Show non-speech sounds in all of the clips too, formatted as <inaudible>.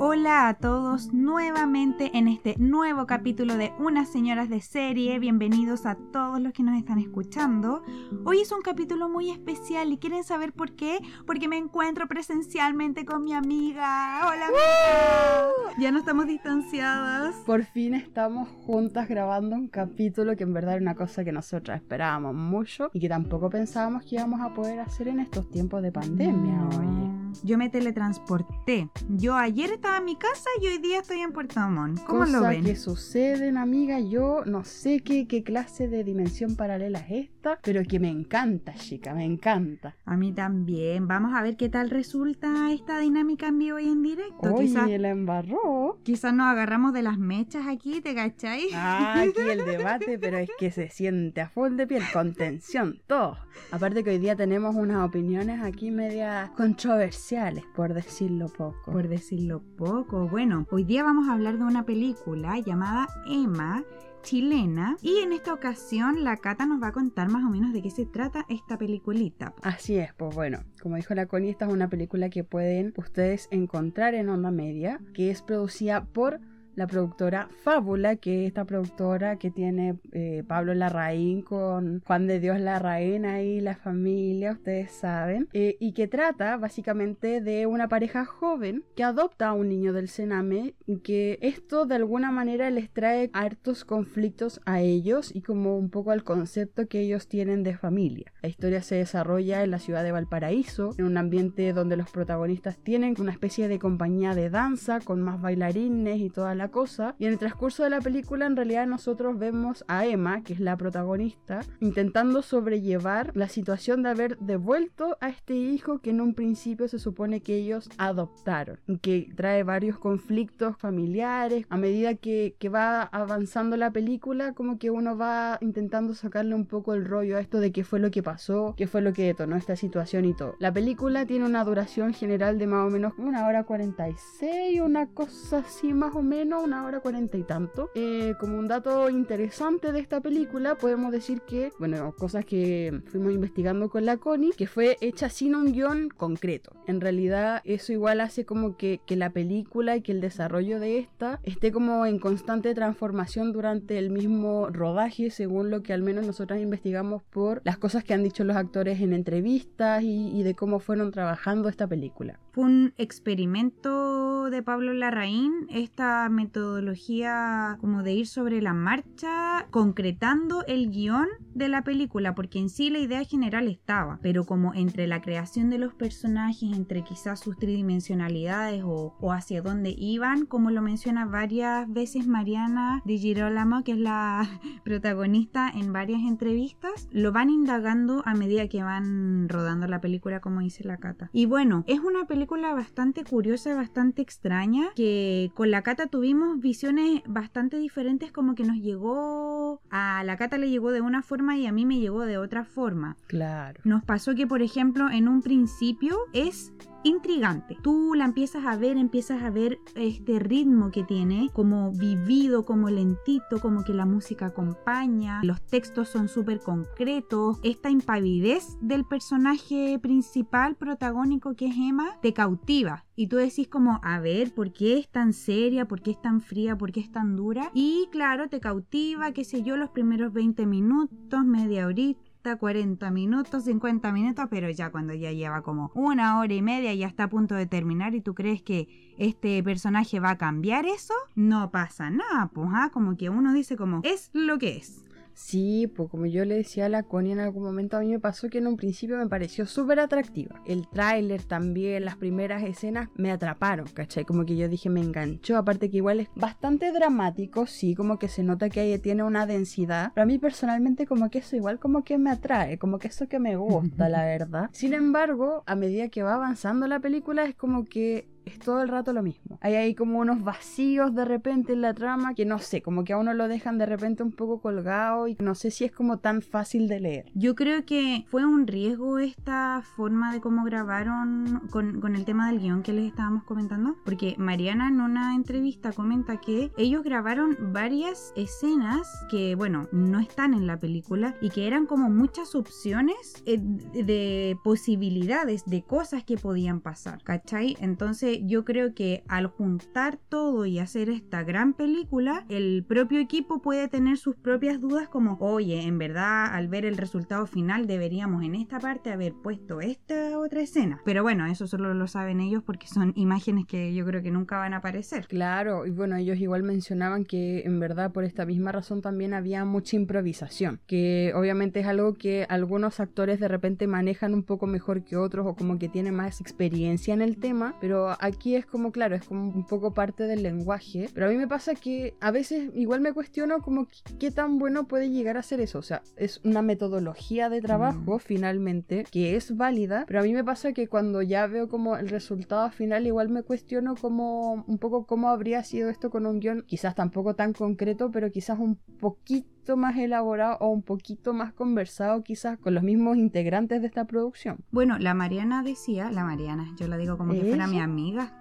Hola a todos nuevamente en este nuevo capítulo de Unas Señoras de Serie. Bienvenidos a todos los que nos están escuchando. Hoy es un capítulo muy especial y quieren saber por qué. Porque me encuentro presencialmente con mi amiga. Hola amiga. Ya no estamos distanciadas. Por fin estamos juntas grabando un capítulo que en verdad era una cosa que nosotras esperábamos mucho y que tampoco pensábamos que íbamos a poder hacer en estos tiempos de pandemia, oye. Yo me teletransporté. Yo ayer estaba en mi casa y hoy día estoy en Puerto Montt. ¿Cómo Cosa lo ven? que suceden, amiga. Yo no sé qué, qué clase de dimensión paralela es esta, pero que me encanta, chica, me encanta. A mí también. Vamos a ver qué tal resulta esta dinámica en vivo y en directo. Oye, Quizás la embarró. quizás nos agarramos de las mechas aquí, ¿te cachai? Ah, aquí el <laughs> debate, pero es que se siente a full de piel, con tensión, todo. Aparte que hoy día tenemos unas opiniones aquí medias controversiales, por decirlo poco. Por decirlo poco. Bueno, hoy día vamos a hablar de una película llamada Emma chilena y en esta ocasión la Cata nos va a contar más o menos de qué se trata esta peliculita. Así es, pues bueno, como dijo la Connie, esta es una película que pueden ustedes encontrar en Onda Media, que es producida por la productora Fábula, que es esta productora que tiene eh, Pablo Larraín con Juan de Dios Larraín ahí, la familia, ustedes saben, eh, y que trata básicamente de una pareja joven que adopta a un niño del Sename y que esto de alguna manera les trae hartos conflictos a ellos y como un poco al concepto que ellos tienen de familia. La historia se desarrolla en la ciudad de Valparaíso, en un ambiente donde los protagonistas tienen una especie de compañía de danza con más bailarines y toda la cosa. Y en el transcurso de la película en realidad nosotros vemos a Emma, que es la protagonista, intentando sobrellevar la situación de haber devuelto a este hijo que en un principio se supone que ellos adoptaron. Que trae varios conflictos familiares. A medida que, que va avanzando la película, como que uno va intentando sacarle un poco el rollo a esto de qué fue lo que pasó, qué fue lo que detonó esta situación y todo. La película tiene una duración general de más o menos una hora 46, una cosa así más o menos, una hora cuarenta y tanto. Eh, como un dato interesante de esta película, podemos decir que, bueno, cosas que fuimos investigando con la Connie, que fue hecha sin un guion concreto. En realidad, eso igual hace como que, que la película y que el desarrollo de esta esté como en constante transformación durante el mismo rodaje, según lo que al menos nosotras investigamos por las cosas que han dicho los actores en entrevistas y, y de cómo fueron trabajando esta película. Fue un experimento de Pablo Larraín, esta metodología como de ir sobre la marcha, concretando el guion de la película, porque en sí la idea general estaba, pero como entre la creación de los personajes, entre quizás sus tridimensionalidades o, o hacia dónde iban, como lo menciona varias veces Mariana Di Girolamo, que es la <laughs> protagonista en varias entrevistas, lo van indagando a medida que van rodando la película, como dice la Cata. Y bueno, es una película bastante curiosa, bastante extraña, que con la Cata tuvimos visiones bastante diferentes, como que nos llegó, a la Cata le llegó de una forma y a mí me llegó de otra forma. Claro. Nos pasó que, por ejemplo, en un principio es intrigante. Tú la empiezas a ver, empiezas a ver este ritmo que tiene, como vivido, como lentito, como que la música acompaña, los textos son súper concretos, esta impavidez del personaje principal, protagónico que es Emma, te cautiva. Y tú decís como, a ver, ¿por qué es tan seria? ¿Por qué es tan fría? ¿Por qué es tan dura? Y claro, te cautiva, qué sé yo, los primeros 20 minutos, media horita 40 minutos, 50 minutos, pero ya cuando ya lleva como una hora y media ya está a punto de terminar y tú crees que este personaje va a cambiar eso, no pasa nada, pues, ¿ah? como que uno dice como, es lo que es. Sí, pues como yo le decía a la Connie en algún momento, a mí me pasó que en un principio me pareció súper atractiva. El tráiler también, las primeras escenas me atraparon, ¿cachai? Como que yo dije, me enganchó. Aparte que igual es bastante dramático, sí, como que se nota que ahí tiene una densidad. Pero a mí personalmente como que eso igual como que me atrae, como que eso que me gusta, la <laughs> verdad. Sin embargo, a medida que va avanzando la película es como que es todo el rato lo mismo. Hay ahí como unos vacíos de repente en la trama que no sé, como que a uno lo dejan de repente un poco colgado y no sé si es como tan fácil de leer. Yo creo que fue un riesgo esta forma de cómo grabaron con, con el tema del guion que les estábamos comentando, porque Mariana en una entrevista comenta que ellos grabaron varias escenas que, bueno, no están en la película y que eran como muchas opciones eh, de posibilidades, de cosas que podían pasar, ¿cachai? Entonces yo creo que al juntar todo y hacer esta gran película, el propio equipo puede tener sus propias dudas como, oye, en verdad al ver el resultado final deberíamos en esta parte haber puesto esta otra escena. Pero bueno, eso solo lo saben ellos porque son imágenes que yo creo que nunca van a aparecer. Claro, y bueno, ellos igual mencionaban que en verdad por esta misma razón también había mucha improvisación, que obviamente es algo que algunos actores de repente manejan un poco mejor que otros o como que tienen más experiencia en el tema, pero aquí es como, claro, es como un poco parte del lenguaje, pero a mí me pasa que a veces igual me cuestiono como qué tan bueno puede llegar a ser eso, o sea, es una metodología de trabajo mm. finalmente que es válida, pero a mí me pasa que cuando ya veo como el resultado final igual me cuestiono como un poco cómo habría sido esto con un guion, quizás tampoco tan concreto, pero quizás un poquito más elaborado o un poquito más conversado quizás con los mismos integrantes de esta producción. Bueno, la Mariana decía, la Mariana, yo la digo como que fuera mi amiga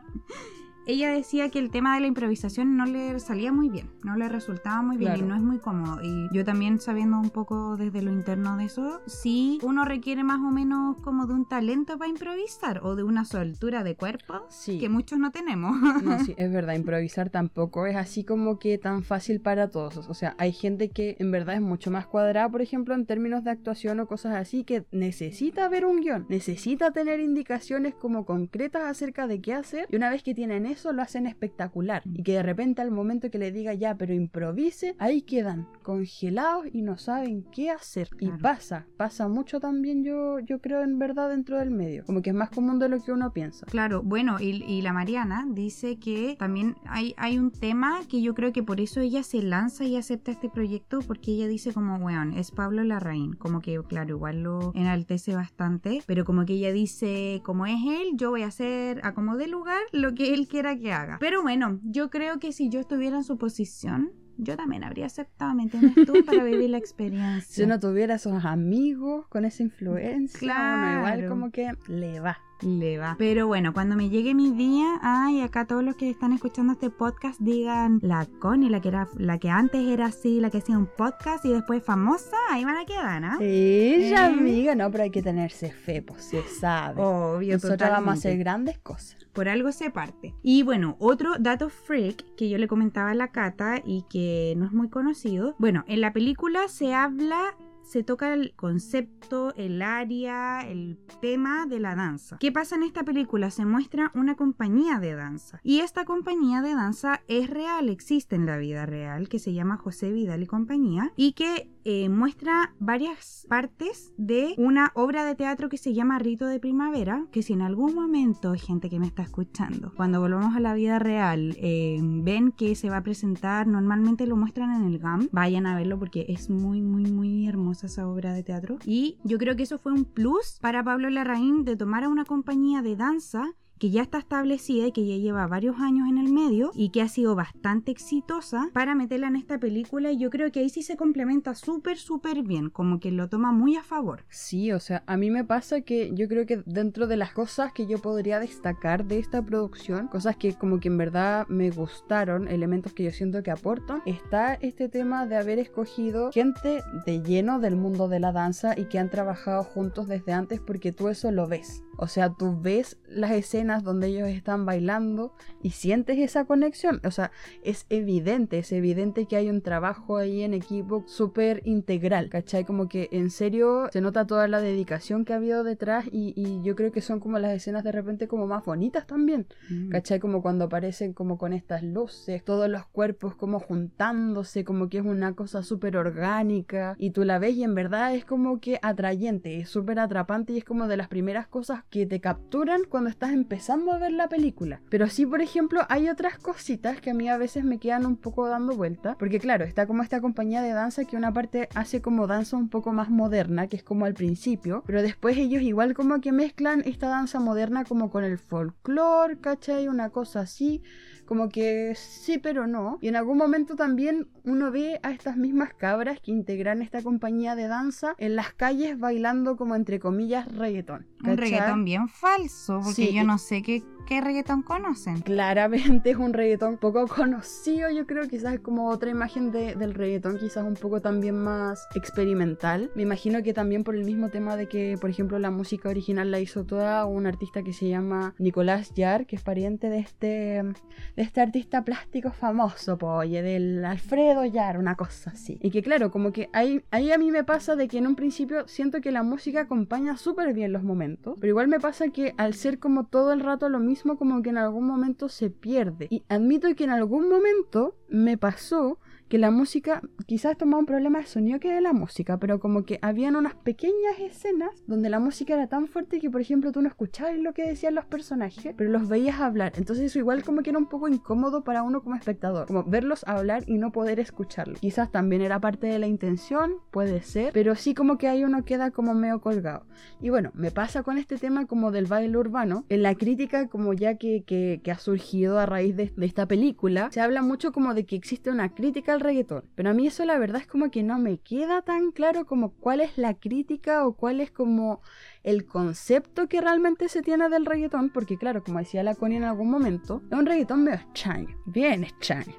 ella decía que el tema de la improvisación no le salía muy bien, no le resultaba muy bien y no es muy cómodo. Y yo también sabiendo un poco desde lo interno de eso, sí uno requiere más o menos como de un talento para improvisar o de una soltura de cuerpo que muchos no tenemos. No, sí, <laughs> es verdad, improvisar tampoco es así como que tan fácil para todos. O sea, hay gente que en verdad es mucho más cuadrada, por ejemplo, en términos de actuación o cosas así, que necesita ver un guion, necesita tener indicaciones como concretas acerca de qué hacer y una vez que tienen eso, eso lo hacen espectacular. Y que de repente al momento que le diga ya, pero improvise, ahí quedan congelados y no saben qué hacer. Y pasa, pasa mucho también yo, yo creo en verdad dentro del medio. Como que es más común de lo que uno piensa. Claro, bueno, y, la Mariana dice que también hay, hay un tema que yo creo que por eso ella se lanza y acepta este proyecto, porque ella dice como, weón, es Pablo Larraín. Como que, claro, igual lo enaltece bastante, pero como que ella dice, como es él, yo voy a hacer a como de lugar lo que él quiera que haga. Pero bueno, yo creo que si yo estuviera en su posición, yo también habría aceptado, ¿me entiendes tú? <laughs> Para vivir la experiencia. Si uno tuviera esos amigos con esa influencia, claro. igual como que le va le va. Pero bueno, cuando me llegue mi día, ay, acá todos los que están escuchando este podcast digan la Connie, la que era, la que antes era así, la que hacía un podcast y después famosa, ahí van a quedar, ¿no? Ella, ¿Eh? amiga, no, pero hay que tenerse fe, pues se sabe. Obvio, Nosotros vamos a hacer grandes cosas. Por algo se parte. Y bueno, otro dato freak que yo le comentaba a la Cata y que no es muy conocido. Bueno, en la película se habla se toca el concepto, el área, el tema de la danza. ¿Qué pasa en esta película? Se muestra una compañía de danza. Y esta compañía de danza es real, existe en la vida real, que se llama José Vidal y compañía, y que eh, muestra varias partes de una obra de teatro que se llama Rito de Primavera, que si en algún momento, gente que me está escuchando, cuando volvamos a la vida real, eh, ven que se va a presentar, normalmente lo muestran en el GAM, vayan a verlo porque es muy, muy, muy esa obra de teatro. Y yo creo que eso fue un plus para Pablo Larraín de tomar a una compañía de danza que ya está establecida y que ya lleva varios años en el medio y que ha sido bastante exitosa para meterla en esta película y yo creo que ahí sí se complementa súper súper bien, como que lo toma muy a favor. Sí, o sea, a mí me pasa que yo creo que dentro de las cosas que yo podría destacar de esta producción, cosas que como que en verdad me gustaron, elementos que yo siento que aportan, está este tema de haber escogido gente de lleno del mundo de la danza y que han trabajado juntos desde antes porque tú eso lo ves. O sea, tú ves las escenas donde ellos están bailando y sientes esa conexión. O sea, es evidente, es evidente que hay un trabajo ahí en equipo súper integral, ¿cachai? Como que en serio se nota toda la dedicación que ha habido detrás y, yo creo que son como las escenas de repente como más bonitas también, mm. ¿cachai? Como cuando aparecen como con estas luces, todos los cuerpos como juntándose, como que es una cosa súper orgánica y tú la ves y en verdad es como que atrayente, es súper atrapante y es como de las primeras cosas que te capturan cuando estás empezando a ver la película. Pero sí, por ejemplo, hay otras cositas que a mí a veces me quedan un poco dando vuelta. Porque claro, está como esta compañía de danza que una parte hace como danza un poco más moderna, que es como al principio. Pero después ellos igual como que mezclan esta danza moderna como con el folclore, ¿cachai? Una cosa así como que sí, pero no. Y en algún momento también uno ve a estas mismas cabras que integran esta compañía de danza en las calles bailando como entre comillas reggaetón. Un reggaetón bien falso, porque yo no sé qué ¿qué reggaetón conocen? Claramente es un reggaetón poco conocido, yo creo, quizás como otra imagen de, del reggaetón, quizás un poco también más experimental. Me imagino que también por el mismo tema de que, por ejemplo, la música original la hizo toda un artista que se llama Nicolás Yar, que es pariente de este, de este artista plástico famoso, oye, del Alfredo Yar, una cosa así. Y que claro, como que ahí, ahí a mí me pasa de que en un principio siento que la música acompaña súper bien los momentos, pero igual me pasa que al ser como todo el rato lo mismo, como que en algún momento se pierde. Y admito que en algún momento me pasó que la música, quizás tomaba un problema de sonido que de la música, pero como que habían unas pequeñas escenas donde la música era tan fuerte que, por ejemplo, tú no escuchabas lo que decían los personajes, pero los veías hablar. Entonces eso igual como que era un poco incómodo para uno como espectador, como verlos hablar y no poder escucharlo. Quizás también era parte de la intención, puede ser, pero sí como que ahí uno queda como medio colgado. Y bueno, me pasa con este tema como del baile urbano, en la crítica como ya que, que, ha surgido a raíz de, de esta película, se habla mucho como de que existe una crítica reggaetón. Pero a mí eso la verdad es como que no me queda tan claro como cuál es la crítica o cuál es como el concepto que realmente se tiene del reggaetón, porque claro, como decía la Connie en algún momento, es un reggaetón medio extraño, bien extraño.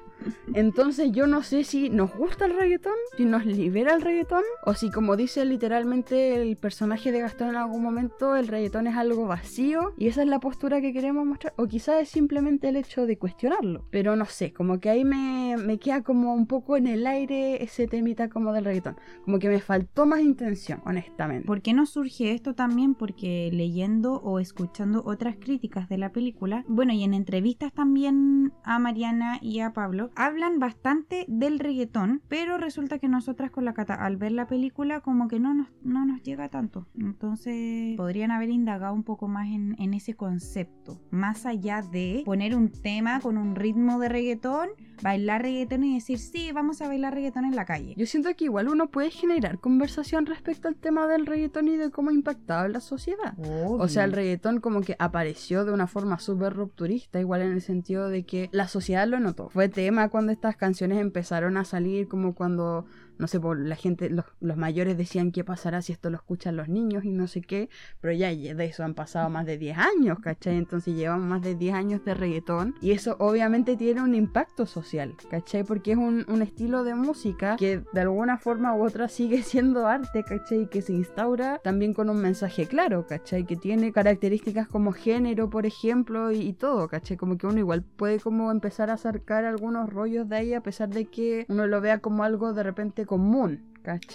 Entonces yo no sé si nos gusta el reggaetón, si nos libera el reggaetón, o si como dice literalmente el personaje de Gastón en algún momento, el reggaetón es algo vacío y esa es la postura que queremos mostrar, o quizás es simplemente el hecho de cuestionarlo. Pero no sé, como que ahí me, me queda como un poco en el aire ese temita como del reggaetón. Como que me faltó más intención, honestamente. ¿Por qué no surge esto también? Porque leyendo o escuchando otras críticas de la película, bueno, y en entrevistas también a Mariana y a Pablo, hablan bastante del reggaetón, pero resulta que nosotras con la Cata al ver la película como que no nos, no nos llega tanto. Entonces podrían haber indagado un poco más en, en ese concepto, más allá de poner un tema con un ritmo de reggaetón bailar reggaetón y decir, sí, vamos a bailar reggaetón en la calle. Yo siento que igual uno puede generar conversación respecto al tema del reggaetón y de cómo en la sociedad. O sea, el reggaetón como que apareció de una forma súper rupturista, igual en el sentido de que la sociedad lo notó. Fue tema cuando estas canciones empezaron a salir, como cuando no sé, por la gente, los, mayores decían qué pasará si esto lo escuchan los niños y no sé qué, pero ya de eso han pasado más de 10 años, ¿cachai? Entonces llevamos más de 10 años de reggaetón y eso obviamente tiene un impacto social, ¿cachai? Porque es un, estilo de música que de alguna forma u otra sigue <laughs> siendo arte, ¿cachai? Que se instaura también con un mensaje claro, ¿cachai? Que tiene características como género, por ejemplo, y, y todo, ¿cachai? Como que uno igual puede como empezar a acercar algunos rollos de ahí a pesar de que uno lo vea como algo de repente común.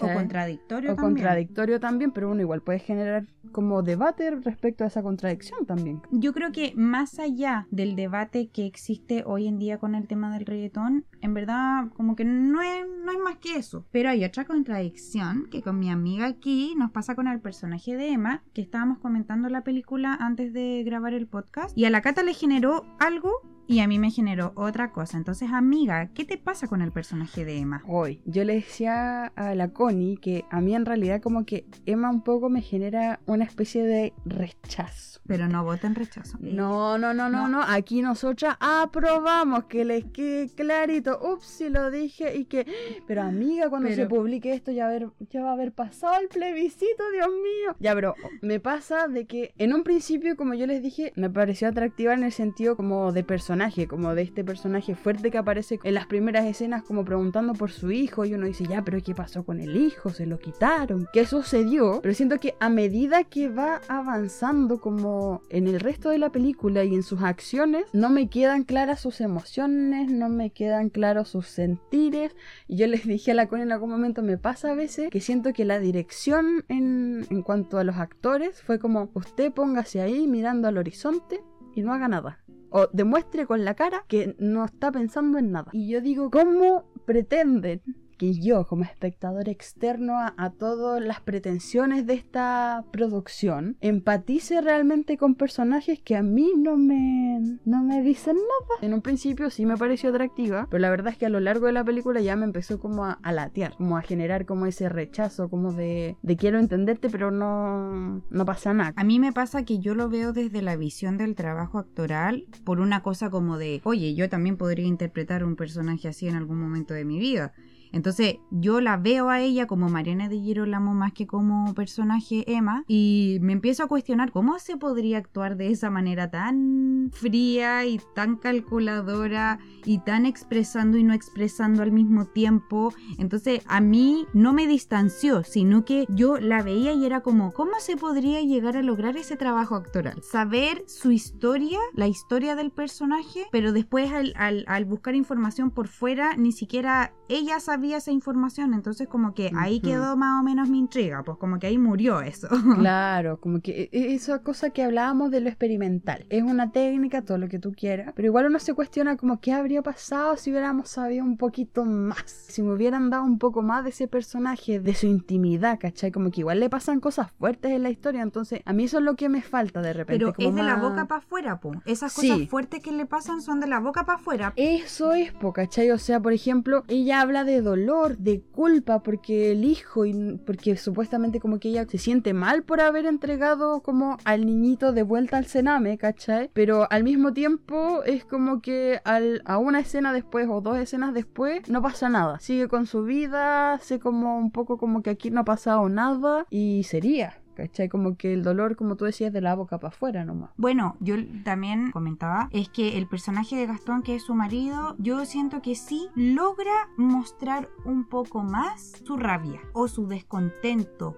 O contradictorio o contradictorio también, pero uno igual puede generar como debate respecto a esa contradicción también. Yo creo que más allá del debate que existe hoy en día con el tema del reggaetón, en verdad como que no es, no es más que eso. Pero hay otra contradicción que con mi amiga aquí nos pasa con el personaje de Emma, que estábamos comentando la película antes de grabar el podcast, y a la Cata le generó algo y a mí me generó otra cosa. Entonces, amiga, ¿qué te pasa con el personaje de Emma? Hoy, yo le decía a la Connie que a mí en realidad como que Emma un poco me genera una especie de rechazo. Pero no voten rechazo. No, no, no, no, no. Aquí nosotras aprobamos que les quede clarito. Ups, si lo dije y que... Pero amiga, cuando se publique esto ya, ya va a haber pasado el plebiscito, Dios mío. Ya, pero me pasa de que en un principio, como yo les dije, me pareció atractiva en el sentido como de personaje como de este personaje fuerte que aparece en las primeras escenas como preguntando por su hijo y uno dice, ya, pero ¿qué pasó con el hijo? Se lo quitaron. ¿Qué sucedió? Pero siento que a medida que va avanzando como en el resto de la película y en sus acciones, no me quedan claras sus emociones, no me quedan claros sus sentires. Y yo <laughs> les dije a la Connie en algún momento, me pasa a veces que siento que la dirección en, en cuanto a los actores fue como, usted póngase ahí mirando al horizonte y no haga nada o demuestre con la cara que no está pensando en nada. Y yo digo, ¿cómo pretenden que yo como espectador externo a, todas las pretensiones de esta producción empatice realmente con personajes que a mí no me, no me dicen nada. En un principio sí me pareció atractiva, pero la verdad es que a lo largo de la película ya me empezó como a, latear, como a generar como ese rechazo, como de, de quiero entenderte pero no, no pasa nada. A mí me pasa que yo lo veo desde la visión del trabajo actoral por una cosa como de, oye, yo también podría interpretar un personaje así en algún momento de mi vida. Entonces yo la veo a ella como Mariana de Girolamo más que como personaje Emma y me empiezo a cuestionar cómo se podría actuar de esa manera tan fría y tan calculadora y tan expresando y no expresando al mismo tiempo. Entonces a mí no me distanció, sino que yo la veía y era como, ¿cómo se podría llegar a lograr ese trabajo actoral? Saber su historia, la historia del personaje, pero después al, buscar información por fuera, ni siquiera ella sabía esa información, entonces como que ahí quedó más o menos mi intriga, pues como que ahí murió eso. <laughs> Claro, como que e, e, esa cosa que hablábamos de lo experimental, es una técnica, todo lo que tú quieras, pero igual uno se cuestiona como qué habría pasado si hubiéramos sabido un poquito más, si me hubieran dado un poco más de ese personaje, de su intimidad, ¿cachai? Como que igual le pasan cosas fuertes en la historia, entonces a mí eso es lo que me falta de repente. Pero es de la boca para afuera, po. Esas cosas fuertes que le pasan son de la boca para afuera. Eso es, po, ¿cachai? O sea, por ejemplo, ella habla de dolor, de culpa, porque el hijo, y porque supuestamente como que ella se siente mal por haber entregado como al niñito de vuelta al cename, ¿cachai? Pero al mismo tiempo es como que al, a una escena después o dos escenas después no pasa nada. Sigue con su vida, sé como un poco como que aquí no ha pasado nada y sería. ¿Cachai? Como que el dolor, como tú decías, de la boca para afuera nomás. Bueno, yo también comentaba, es que el personaje de Gastón, que es su marido, yo siento que sí logra mostrar un poco más su rabia o su descontento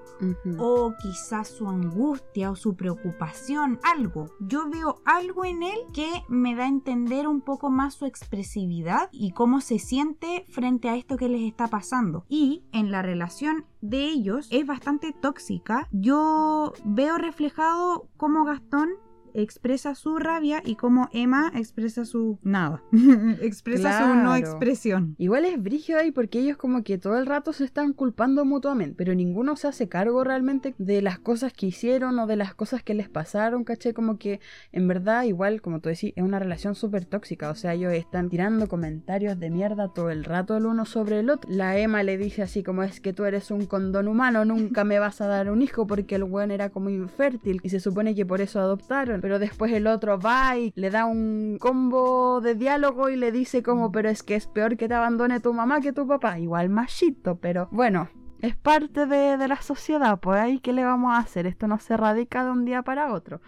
o quizás su angustia o su preocupación, algo. Yo veo algo en él que me da a entender un poco más su expresividad y cómo se siente frente a esto que les está pasando. Y en la relación de ellos es bastante tóxica. Yo veo reflejado cómo Gastón expresa su rabia y como Emma expresa su nada. <laughs> expresa su no expresión. Igual es brígido ahí porque ellos como que todo el rato se están culpando mutuamente, pero ninguno se hace cargo realmente de las cosas que hicieron o de las cosas que les pasaron, caché como que en verdad igual, como tú decís, es una relación súper tóxica, o sea, ellos están tirando comentarios de mierda todo el rato el uno sobre el otro. La Emma le dice así como es que tú eres un condón humano, nunca me vas a dar un hijo porque el buen era como infértil y se supone que por eso adoptaron pero después el otro va y le da un combo de diálogo y le dice como, pero es que es peor que te abandone tu mamá que tu papá. Igual machito, pero bueno, es parte de, la sociedad, pues ahí qué le vamos a hacer, esto no se erradica de un día para otro.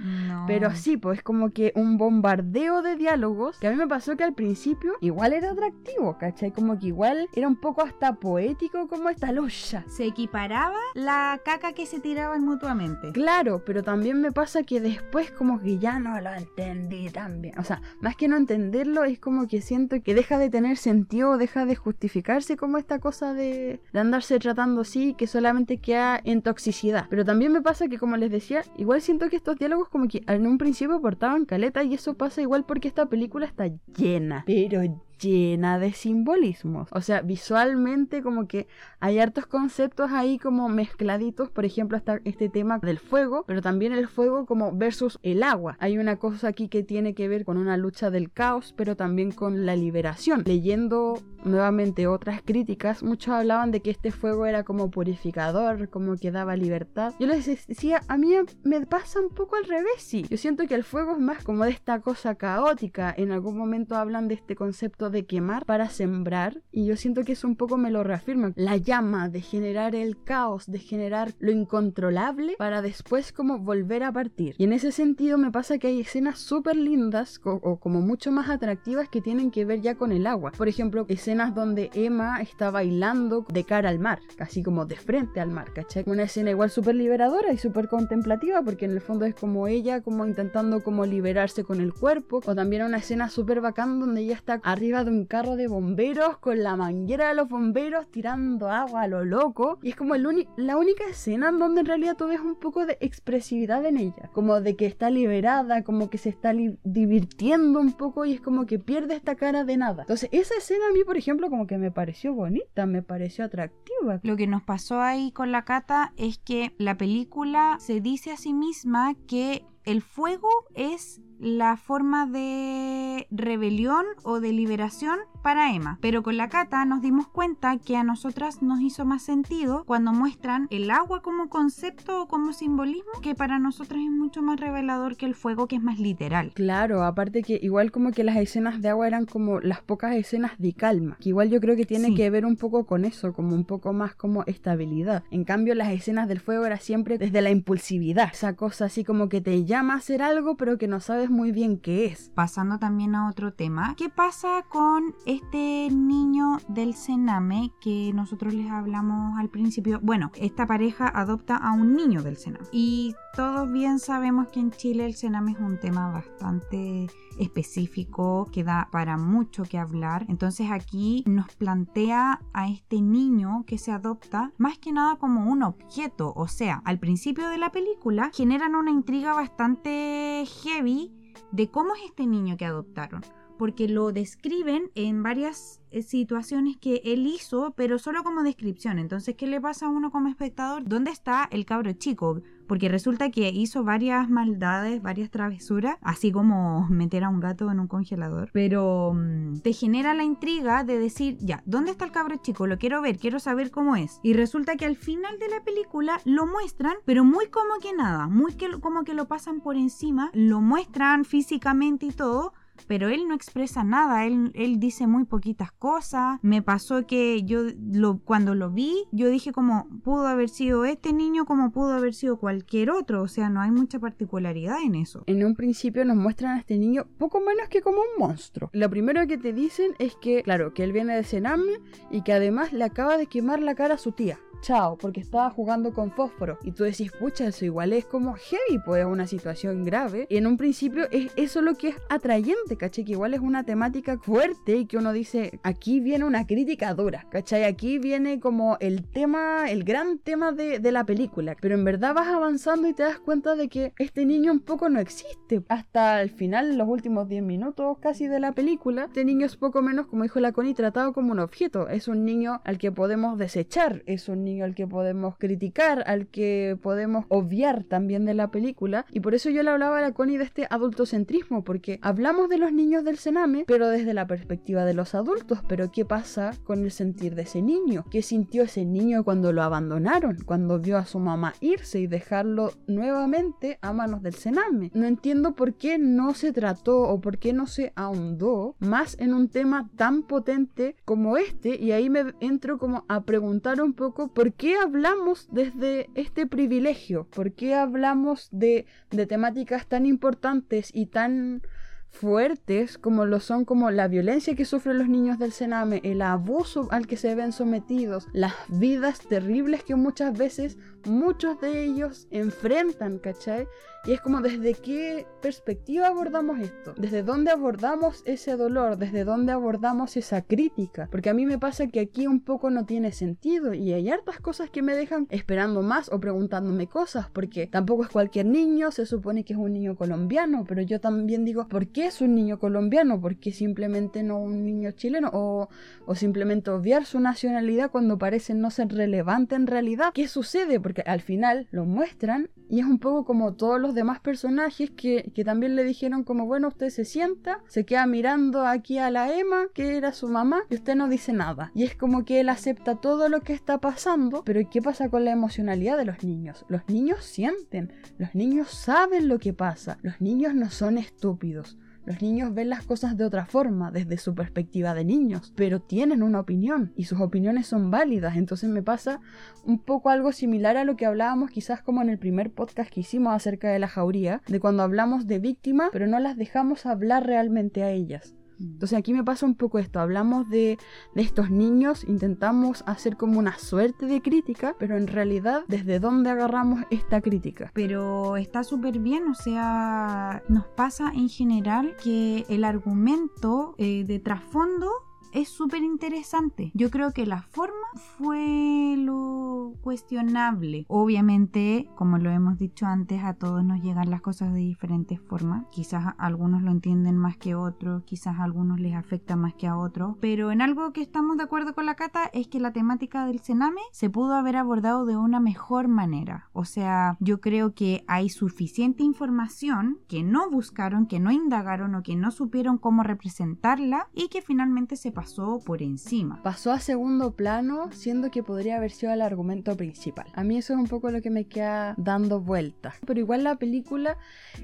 Pero sí, pues es como que un bombardeo de diálogos que a mí me pasó que al principio igual era atractivo, ¿cachai? Como que igual era un poco hasta poético como esta lucha. Se equiparaba la caca que se tiraban mutuamente. Claro, pero también me pasa que después como que ya no lo entendí tan bien. O sea, más que no entenderlo es como que siento que deja de tener sentido, deja de justificarse como esta cosa de, de andarse tratando sí, que solamente queda en toxicidad. Pero también me pasa que, como les decía, igual siento que estos diálogos como que en un principio portaban caleta y eso pasa igual porque esta película está llena, pero llena de simbolismos. O sea, visualmente como que hay hartos conceptos ahí como mezcladitos. Por ejemplo, está este tema del fuego, pero también el fuego como versus el agua. Hay una cosa aquí que tiene que ver con una lucha del caos, pero también con la liberación. Leyendo nuevamente otras críticas, muchos hablaban de que este fuego era como purificador, como que daba libertad. Yo les decía, a mí me pasa un poco al revés, sí. Yo siento que el fuego es más como de esta cosa caótica. En algún momento hablan de este concepto de quemar para sembrar y yo siento que eso un poco me lo reafirma. La llama de generar el caos, de generar lo incontrolable para después como volver a partir. Y en ese sentido me pasa que hay escenas súper lindas o, como mucho más atractivas que tienen que ver ya con el agua. Por ejemplo, escenas donde Emma está bailando de cara al mar, casi como de frente al mar, ¿cachai? Una escena igual súper liberadora y súper contemplativa porque en el fondo es como ella como intentando como liberarse con el cuerpo o también una escena súper bacán donde ella está arriba de un carro de bomberos con la manguera de los bomberos tirando agua a lo loco. Y es como la única escena en donde en realidad tú ves un poco de expresividad en ella. Como de que está liberada, como que se está divirtiendo un poco y es como que pierde esta cara de nada. Entonces esa escena a mí, por ejemplo, como que me pareció bonita, me pareció atractiva. Lo que nos pasó ahí con la cata es que la película se dice a sí misma que el fuego es la forma de rebelión o de liberación para Emma. Pero con la cata nos dimos cuenta que a nosotras nos hizo más sentido cuando muestran el agua como concepto o como simbolismo, que para nosotras es mucho más revelador que el fuego, que es más literal. Claro, aparte que igual como que las escenas de agua eran como las pocas escenas de calma, que igual yo creo que tiene que ver un poco con eso, como un poco más como estabilidad. En cambio, las escenas del fuego era siempre desde la impulsividad, esa cosa así como que te llama a hacer algo, pero que no sabes muy bien qué es. Pasando también a otro tema, ¿qué pasa con este niño del Sename que nosotros les hablamos al principio? Bueno, esta pareja adopta a un niño del Sename y todos bien sabemos que en Chile el Sename es un tema bastante específico que da para mucho que hablar. Entonces aquí nos plantea a este niño que se adopta más que nada como un objeto. O sea, al principio de la película generan una intriga bastante heavy de cómo es este niño que adoptaron porque lo describen en varias eh, situaciones que él hizo, pero solo como descripción. Entonces, ¿qué le pasa a uno como espectador? ¿Dónde está el cabro chico? Porque resulta que hizo varias maldades, varias travesuras, así como <laughs> meter a un gato en un congelador. Pero mm, te genera la intriga de decir, ya, ¿dónde está el cabro chico? Lo quiero ver, quiero saber cómo es. Y resulta que al final de la película lo muestran, pero muy como que nada, muy que, como que lo pasan por encima, lo muestran físicamente y todo pero él no expresa nada, él, él dice muy poquitas cosas. Me pasó que yo lo, cuando lo vi, yo dije como pudo haber sido este niño como pudo haber sido cualquier otro, o sea, no hay mucha particularidad en eso. En un principio nos muestran a este niño poco menos que como un monstruo. Lo primero que te dicen es que, claro, que él viene de Sename y que además le acaba de quemar la cara a su tía chao, porque estaba jugando con fósforo. Y tú decís, pucha, eso igual es como heavy, pues es una situación grave. Y en un principio es eso lo que es atrayente, ¿cachai? Que igual es una temática fuerte y que uno dice, aquí viene una crítica dura, ¿cachai? Aquí viene como el tema, el gran tema de, de la película. Pero en verdad vas avanzando y te das cuenta de que este niño un poco no existe. Hasta el final, los últimos 10 minutos casi de la película, este niño es poco menos, como dijo la Connie, tratado como un objeto. Es un niño al que podemos desechar, es un al que podemos criticar, al que podemos obviar también de la película. Y por eso yo le hablaba a la Connie de este adultocentrismo, porque hablamos de los niños del Sename, pero desde la perspectiva de los adultos. Pero ¿qué pasa con el sentir de ese niño? ¿Qué sintió ese niño cuando lo abandonaron? Cuando vio a su mamá irse y dejarlo nuevamente a manos del Sename. No entiendo por qué no se trató o por qué no se ahondó más en un tema tan potente como este. Y ahí me entro como a preguntar un poco ¿por qué hablamos desde este privilegio? ¿Por qué hablamos de, de temáticas tan importantes y tan fuertes como lo son como la violencia que sufren los niños del Sename, el abuso al que se ven sometidos, las vidas terribles que muchas veces muchos de ellos enfrentan, ¿cachai? Y es como desde qué perspectiva abordamos esto, desde dónde abordamos ese dolor, desde dónde abordamos esa crítica, porque a mí me pasa que aquí un poco no tiene sentido y hay hartas cosas que me dejan esperando más o preguntándome cosas, porque tampoco es cualquier niño, se supone que es un niño colombiano, pero yo también digo, ¿por qué es un niño colombiano? ¿Por qué simplemente no un niño chileno? O, o simplemente obviar su nacionalidad cuando parece no ser relevante en realidad. ¿Qué sucede? Porque al final lo muestran y es un poco como todos los demás personajes que, que, también le dijeron como bueno usted se sienta, se queda mirando aquí a la Emma que era su mamá y usted no dice nada. Y es como que él acepta todo lo que está pasando, pero ¿qué pasa con la emocionalidad de los niños? Los niños sienten, los niños saben lo que pasa, los niños no son estúpidos. Los niños ven las cosas de otra forma, desde su perspectiva de niños, pero tienen una opinión y sus opiniones son válidas. Entonces me pasa un poco algo similar a lo que hablábamos quizás como en el primer podcast que hicimos acerca de la jauría, de cuando hablamos de víctimas, pero no las dejamos hablar realmente a ellas. Entonces aquí me pasa un poco esto, hablamos de, de, estos niños, intentamos hacer como una suerte de crítica, pero en realidad desde dónde agarramos esta crítica. Pero está súper bien, o sea, nos pasa en general que el argumento eh, de trasfondo es súper interesante. Yo creo que la forma fue lo cuestionable. Obviamente, como lo hemos dicho antes, a todos nos llegan las cosas de diferentes formas. Quizás algunos lo entienden más que otros, quizás a algunos les afecta más que a otros, pero en algo que estamos de acuerdo con la Cata es que la temática del cename se pudo haber abordado de una mejor manera. O sea, yo creo que hay suficiente información que no buscaron, que no indagaron o que no supieron cómo representarla y que finalmente se pasó por encima. Pasó a segundo plano, siendo que podría haber sido el argumento principal. A mí eso es un poco lo que me queda dando vueltas. Pero igual la película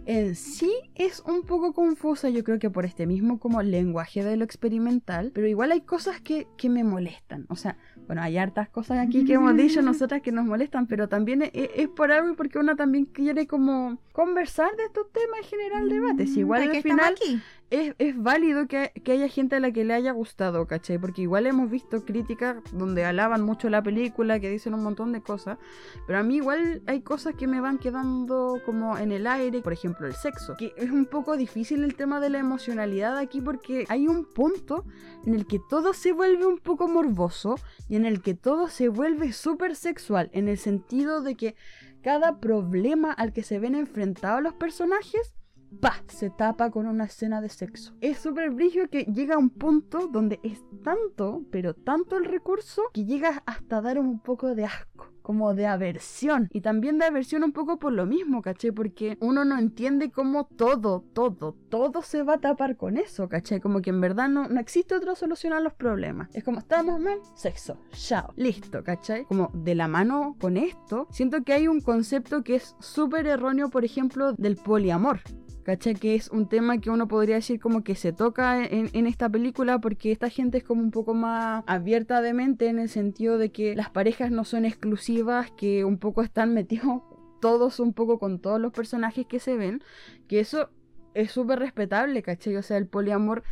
en sí es un poco confusa, yo creo que por este mismo como lenguaje de lo experimental, pero igual hay cosas que, que me molestan. O sea, bueno, hay hartas cosas aquí que hemos dicho <laughs> nosotras que nos molestan, pero también es, por algo y porque uno también quiere como conversar de estos temas en general, debates. Igual al final es, es, válido que, que, haya gente a la que le haya gustado, ¿cachai? Porque igual hemos visto críticas donde alaban mucho la película, que dicen un montón de cosas, pero a mí igual hay cosas que me van quedando como en el aire, por ejemplo el sexo, que es un poco difícil el tema de la emocionalidad aquí porque hay un punto en el que todo se vuelve un poco morboso y en el que todo se vuelve súper sexual, en el sentido de que cada problema al que se ven enfrentados los personajes ¡pa! se tapa con una escena de sexo. Es súper brillo que llega a un punto donde es tanto, pero tanto el recurso, que llega hasta dar un poco de asco como de aversión. Y también de aversión un poco por lo mismo, ¿caché? Porque uno no entiende cómo todo, todo, todo se va a tapar con eso, ¿caché? Como que en verdad no, no existe otra solución a los problemas. Es como, estamos mal, sexo, chao, listo, ¿cachai? Como de la mano con esto, siento que hay un concepto que es súper erróneo, por ejemplo, del poliamor. ¿Cachai? Que es un tema que uno podría decir como que se toca en, esta película porque esta gente es como un poco más abierta de mente en el sentido de que las parejas no son exclusivas, que un poco están metidos <laughs> todos un poco con todos los personajes que se ven, que eso es súper respetable, ¿cachai? O sea, el poliamor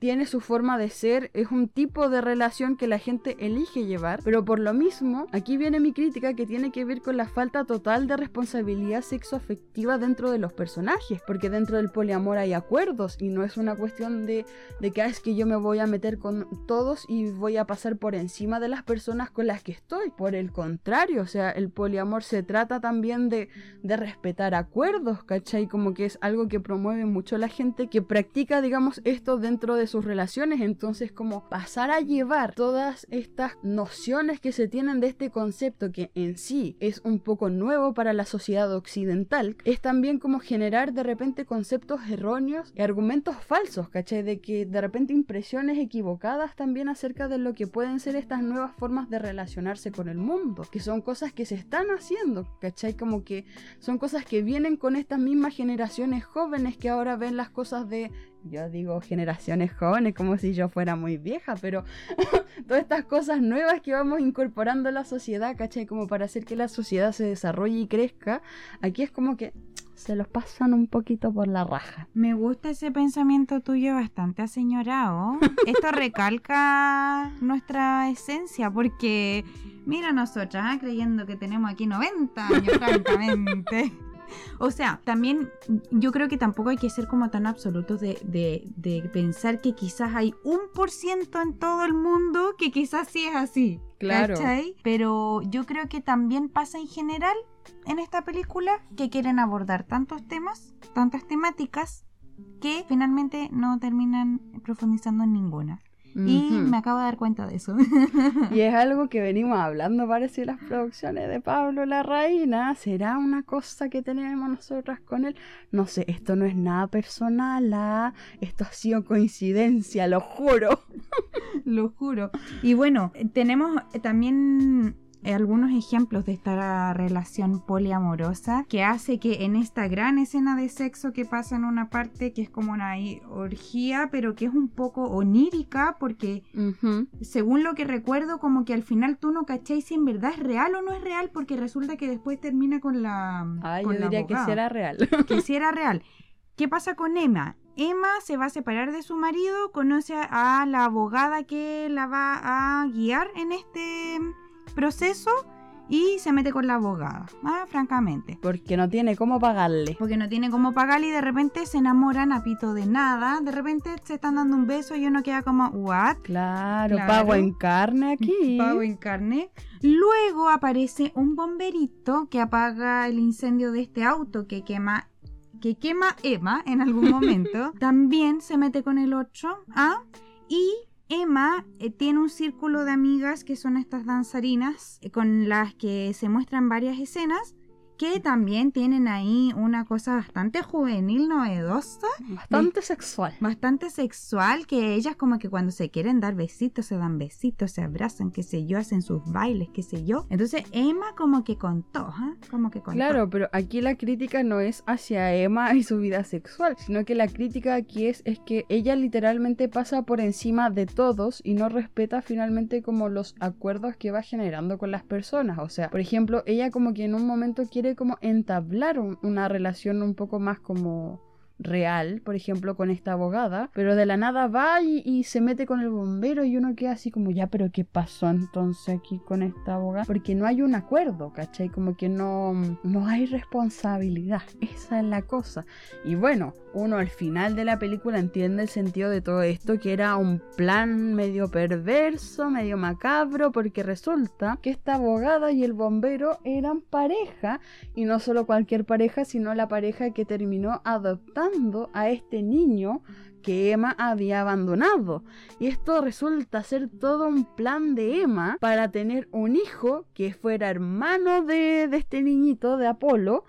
tiene su forma de ser, es un tipo de relación que la gente elige llevar, pero por lo mismo, aquí viene mi crítica que tiene que ver con la falta total de responsabilidad sexoafectiva dentro de los personajes, porque dentro del poliamor hay acuerdos y no es una cuestión de, de que ah, es que yo me voy a meter con todos y voy a pasar por encima de las personas con las que estoy. Por el contrario, o sea, el poliamor se trata también de, de respetar acuerdos, ¿cachai? Como que es algo que promueve mucho la gente que practica, digamos, esto dentro de sus relaciones, entonces como pasar a llevar todas estas nociones que se tienen de este concepto que en sí es un poco nuevo para la sociedad occidental, es también como generar de repente conceptos erróneos y argumentos falsos, ¿cachai? De que de repente impresiones equivocadas también acerca de lo que pueden ser estas nuevas formas de relacionarse con el mundo, que son cosas que se están haciendo, ¿cachai? Como que son cosas que vienen con estas mismas generaciones jóvenes que ahora ven las cosas de yo digo generaciones jóvenes como si yo fuera muy vieja, pero <laughs> todas estas cosas nuevas que vamos incorporando a la sociedad, ¿cachai? Como para hacer que la sociedad se desarrolle y crezca, aquí es como que se los pasan un poquito por la raja. Me gusta ese pensamiento tuyo bastante aseñorado. Esto <laughs> recalca nuestra esencia porque, mira nosotras, ¿ah? creyendo que tenemos aquí 90 años, francamente. <laughs> O sea, también yo creo que tampoco hay que ser como tan absolutos de, pensar que quizás hay un por ciento en todo el mundo que quizás sí es así. Claro. Pero yo creo que también pasa en general en esta película que quieren abordar tantos temas, tantas temáticas, que finalmente no terminan profundizando en ninguna. Y me acabo de dar cuenta de eso. y es <laughs> algo que venimos hablando, parece, las producciones de Pablo la Reina. ¿Será una cosa que tenemos nosotras con él? No sé, esto no es nada personal. ¿ah? Esto ha sido coincidencia, lo juro. <laughs> lo juro. Y bueno, tenemos también algunos ejemplos de esta relación poliamorosa que hace que en esta gran escena de sexo que pasa en una parte que es como una orgía pero que es un poco onírica porque según lo que recuerdo como que al final tú no cacháis si en verdad es real o no es real porque resulta que después termina con la Ay, yo diría que si era real. <laughs> Que si era <laughs> real. ¿Qué pasa con Emma? Emma se va a separar de su marido, conoce a la abogada que la va a guiar en este proceso y se mete con la abogada, ah, francamente. Porque no tiene cómo pagarle. Porque no tiene cómo pagarle y de repente se enamoran a pito de nada. De repente se están dando un beso y uno queda como, ¿what? Claro, Claro. pago en carne aquí. <laughs> Pago en carne. Luego aparece un bomberito que apaga el incendio de este auto que quema que quema Emma en algún <laughs> momento. También se mete con el 8. ¿ah? Y Emma eh, tiene un círculo de amigas que son estas danzarinas eh, con las que se muestran varias escenas que también tienen ahí una cosa bastante juvenil, novedosa, Bastante sexual. bastante sexual, que ellas como que cuando se quieren dar besitos, se dan besitos, se abrazan, qué sé yo, hacen sus bailes, qué sé yo. Entonces Emma como que contó, ¿ah? Como que contó. Claro, pero aquí la crítica no es hacia Emma y su vida sexual, sino que la crítica aquí es, es que ella literalmente pasa por encima de todos y no respeta finalmente como los acuerdos que va generando con las personas. O sea, por ejemplo, ella como que en un momento quiere como entablar un- una relación un poco más como real, por ejemplo, con esta abogada, pero de la nada va y, se mete con el bombero y uno queda así como, ya, pero ¿qué pasó entonces aquí con esta abogada? Porque no hay un acuerdo, ¿cachai? Como que no, no hay responsabilidad, esa es la cosa. Y bueno, uno al final de la película entiende el sentido de todo esto, que era un plan medio perverso, medio macabro, porque resulta que esta abogada y el bombero eran pareja, y no solo cualquier pareja, sino la pareja que terminó adoptando a este niño que Emma había abandonado. Y esto resulta ser todo un plan de Emma para tener un hijo que fuera hermano de, de este niñito, de Apolo,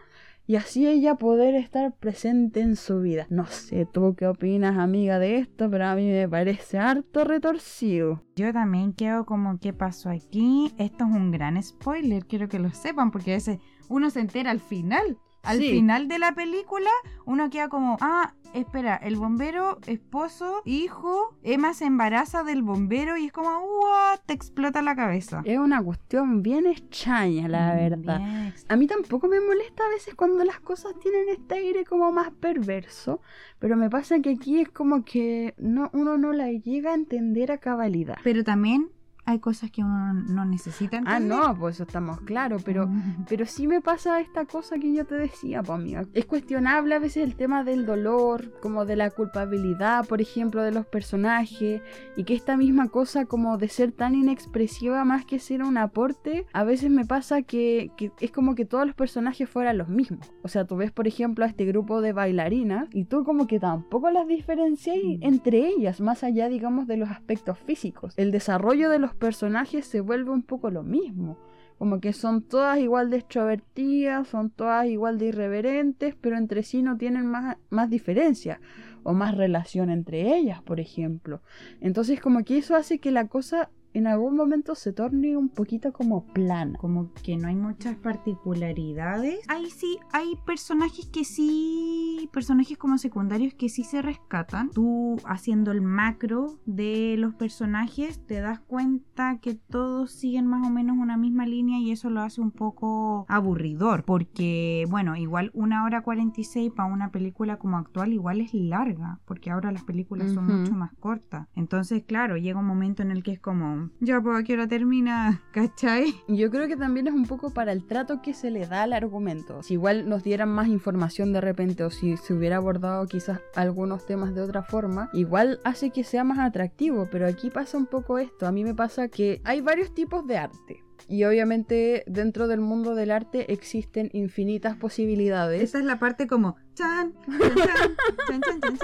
y así ella poder estar presente en su vida. No sé, tú qué opinas, amiga, de esto, pero a mí me parece harto retorcido. Yo también quedo como, ¿qué pasó aquí? Esto es un gran spoiler, quiero que lo sepan, porque a veces uno se entera al final. Al Sí. final de la película, uno queda como, ah, espera, el bombero, esposo, hijo, Emma se embaraza del bombero y es como, what, te explota la cabeza. Es una cuestión bien extraña, la verdad. Bien ex- A mí tampoco me molesta a veces cuando las cosas tienen este aire como más perverso, pero me pasa que aquí es como que no, uno no la llega a entender a cabalidad. Pero también hay cosas que uno no necesita Ah, entender. no, pues eso estamos claros, pero, Mm. pero sí me pasa esta cosa que yo te decía, pues amiga. Es cuestionable a veces el tema del dolor, como de la culpabilidad, por ejemplo, de los personajes, y que esta misma cosa como de ser tan inexpresiva más que ser un aporte, a veces me pasa que, que es como que todos los personajes fueran los mismos. O sea, tú ves, por ejemplo, a este grupo de bailarinas y tú como que tampoco las diferencias Mm. entre ellas, más allá, digamos, de los aspectos físicos. El desarrollo de los personajes se vuelve un poco lo mismo. Como que son todas igual de extrovertidas, son todas igual de irreverentes, pero entre sí no tienen más, más diferencia o más relación entre ellas, por ejemplo. Entonces como que eso hace que la cosa en algún momento se torne un poquito como plana. como que no hay muchas particularidades. Ahí sí, hay personajes que sí, personajes como secundarios que sí se rescatan. Tú haciendo el macro de los personajes te das cuenta que todos siguen más o menos una misma línea y eso lo hace un poco aburridor. Porque, bueno, igual una hora 46 para una película como actual igual es larga, porque ahora las películas son mucho más cortas. Entonces, claro, llega un momento en el que es como, ya, pues, ¿a qué hora termina? <laughs> ¿Cachai? Yo creo que también es un poco para el trato que se le da al argumento. Si igual nos dieran más información de repente o si se hubiera abordado quizás algunos temas de otra forma, igual hace que sea más atractivo, pero aquí pasa un poco esto. A mí me pasa que hay varios tipos de arte. Y obviamente dentro del mundo del arte existen infinitas posibilidades. Esa es la parte como chan, chan, chan,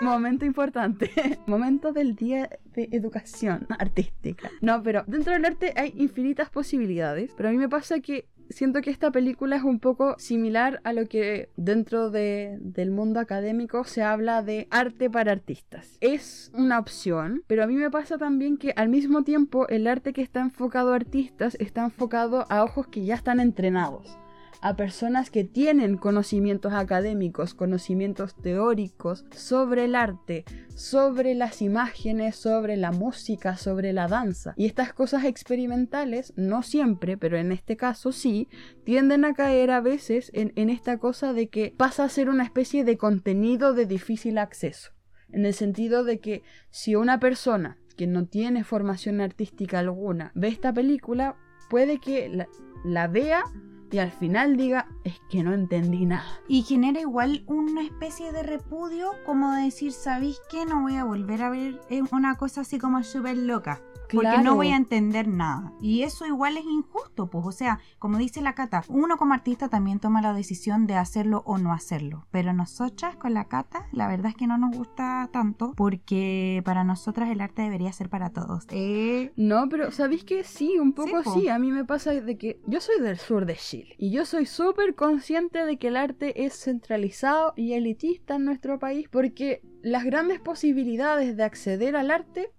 Momento importante. <laughs> Momento del día de educación artística. No, pero dentro del arte hay infinitas posibilidades. Pero a mí me pasa que siento que esta película es un poco similar a lo que dentro de- del mundo académico se habla de arte para artistas. Es una opción, pero a mí me pasa también que al mismo tiempo el arte que está enfocado a artistas está enfocado a ojos que ya están entrenados a personas que tienen conocimientos académicos, conocimientos teóricos sobre el arte, sobre las imágenes, sobre la música, sobre la danza. Y estas cosas experimentales, no siempre, pero en este caso sí, tienden a caer a veces en, esta cosa de que pasa a ser una especie de contenido de difícil acceso. En el sentido de que si una persona que no tiene formación artística alguna ve esta película, puede que la vea y al final diga, es que no entendí nada. Y genera igual una especie de repudio, como decir, ¿sabéis qué? No voy a volver a ver eh, una cosa así como súper loca. Porque no voy a entender nada. Y eso igual es injusto, pues. O sea, como dice la Cata, uno como artista también toma la decisión de hacerlo o no hacerlo. Pero nosotras con la Cata, la verdad es que no nos gusta tanto porque para nosotras el arte debería ser para todos. Eh... No, pero ¿sabéis que sí? Un poco sí, A mí me pasa de que yo soy del sur de Chile y yo soy súper consciente de que el arte es centralizado y elitista en nuestro país porque las grandes posibilidades de acceder al arte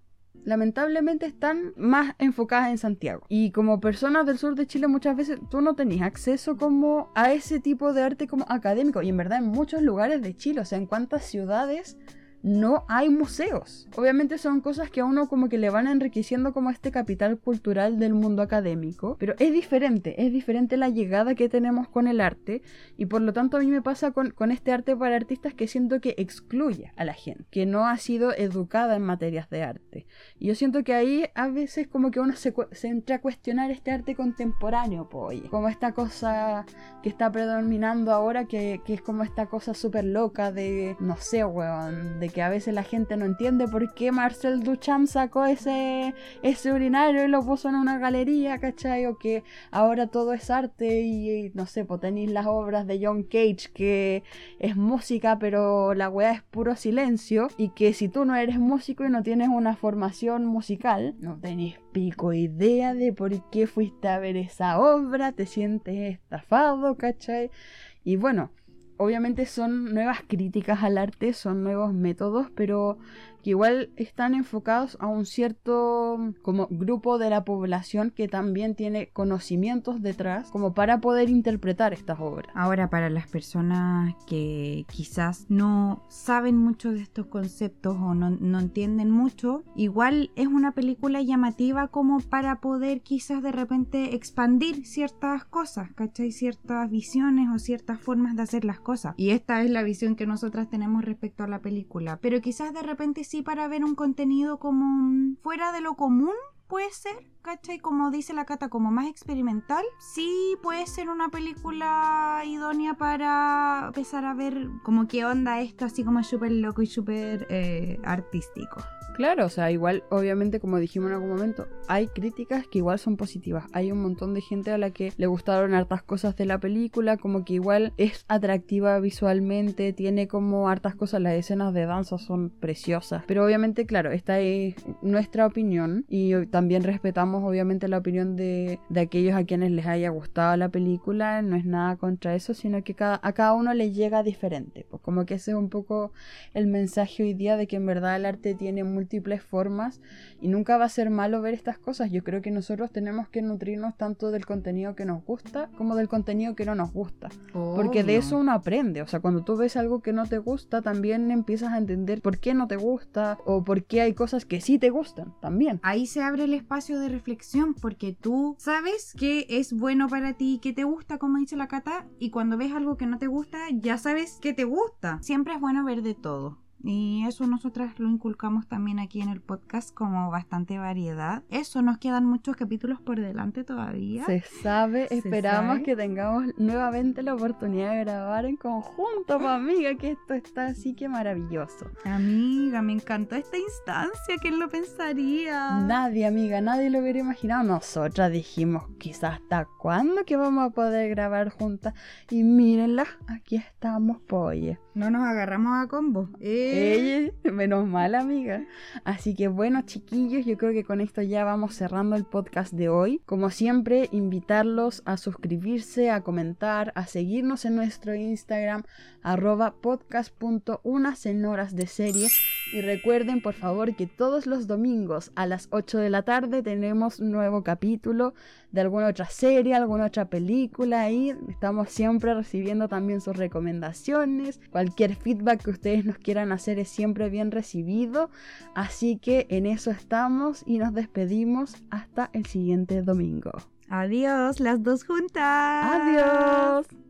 lamentablemente están más enfocadas en Santiago. Y como personas del sur de Chile muchas veces tú no tenías acceso como a ese tipo de arte como académico. Y en verdad en muchos lugares de Chile, o sea, en cuántas ciudades no hay museos. Obviamente son cosas que a uno como que le van enriqueciendo como este capital cultural del mundo académico, pero es diferente, es diferente la llegada que tenemos con el arte y por lo tanto a mí me pasa con, este arte para artistas que siento que excluye a la gente, que no ha sido educada en materias de arte. Y yo siento que ahí a veces como que uno se, entra a cuestionar este arte contemporáneo, pues, como esta cosa que está predominando ahora, que, que es como esta cosa súper loca de, no sé, weón, de que a veces la gente no entiende por qué Marcel Duchamp sacó ese, ese urinario y lo puso en una galería, ¿cachai? O que ahora todo es arte y, no sé, pues tenéis las obras de John Cage que es música pero la weá es puro silencio y que si tú no eres músico y no tienes una formación musical, no tenéis pico idea de por qué fuiste a ver esa obra, te sientes estafado, ¿cachai? Y bueno, obviamente son nuevas críticas al arte, son nuevos métodos, pero que igual están enfocados a un cierto como grupo de la población que también tiene conocimientos detrás como para poder interpretar estas obras. Ahora para las personas que quizás no saben mucho de estos conceptos o no, no entienden mucho, igual es una película llamativa como para poder quizás de repente expandir ciertas cosas, ¿cachai? Ciertas visiones o ciertas formas de hacer las cosas. Y esta es la visión que nosotras tenemos respecto a la película. Pero quizás de repente sí para ver un contenido como fuera de lo común, puede ser, ¿cachai? Como dice la Cata, como más experimental. Sí puede ser una película idónea para empezar a ver como qué onda esto, así como súper loco y súper eh, artístico. Claro, o sea, igual, obviamente, como dijimos en algún momento, hay críticas que igual son positivas. Hay un montón de gente a la que le gustaron hartas cosas de la película, como que igual es atractiva visualmente, tiene como hartas cosas, las escenas de danza son preciosas. Pero obviamente, claro, esta es nuestra opinión y también respetamos obviamente la opinión de, de aquellos a quienes les haya gustado la película. No es nada contra eso, sino que cada, a cada uno le llega diferente. Pues como que ese es un poco el mensaje hoy día de que en verdad el arte tiene múltiples formas y nunca va a ser malo ver estas cosas. Yo creo que nosotros tenemos que nutrirnos tanto del contenido que nos gusta como del contenido que no nos gusta. Porque de eso uno aprende. O sea, cuando tú ves algo que no te gusta, también empiezas a entender por qué no te gusta o por qué hay cosas que sí te gustan también. Ahí se abre el espacio de reflexión porque tú sabes que es bueno para ti, que te gusta, como dice la Cata, y cuando ves algo que no te gusta, ya sabes que te gusta. Siempre es bueno ver de todo. Y eso nosotras lo inculcamos también aquí en el podcast como bastante variedad. Eso, nos quedan muchos capítulos por delante todavía. Se sabe, esperamos que tengamos nuevamente la oportunidad de grabar en conjunto, pues, amiga, que esto está así que maravilloso. Amiga, me encantó esta instancia, ¿quién lo pensaría? Nadie, amiga, nadie lo hubiera imaginado. Nosotras dijimos, quizás hasta cuándo que vamos a poder grabar juntas. Y mírenla, aquí estamos, poye. No nos agarramos a combo. Eh. menos mal, amiga. Así que bueno, chiquillos, yo creo que con esto ya vamos cerrando el podcast de hoy. Como siempre, invitarlos a suscribirse, a comentar, a seguirnos en nuestro Instagram, arroba podcast.unas en horas de serie. Y recuerden, por favor, que todos los domingos a las 8 de la tarde tenemos un nuevo capítulo de alguna otra serie, alguna otra película. Y estamos siempre recibiendo también sus recomendaciones. Cualquier feedback que ustedes nos quieran hacer es siempre bien recibido. Así que en eso estamos y nos despedimos hasta el siguiente domingo. Adiós, las dos juntas. Adiós.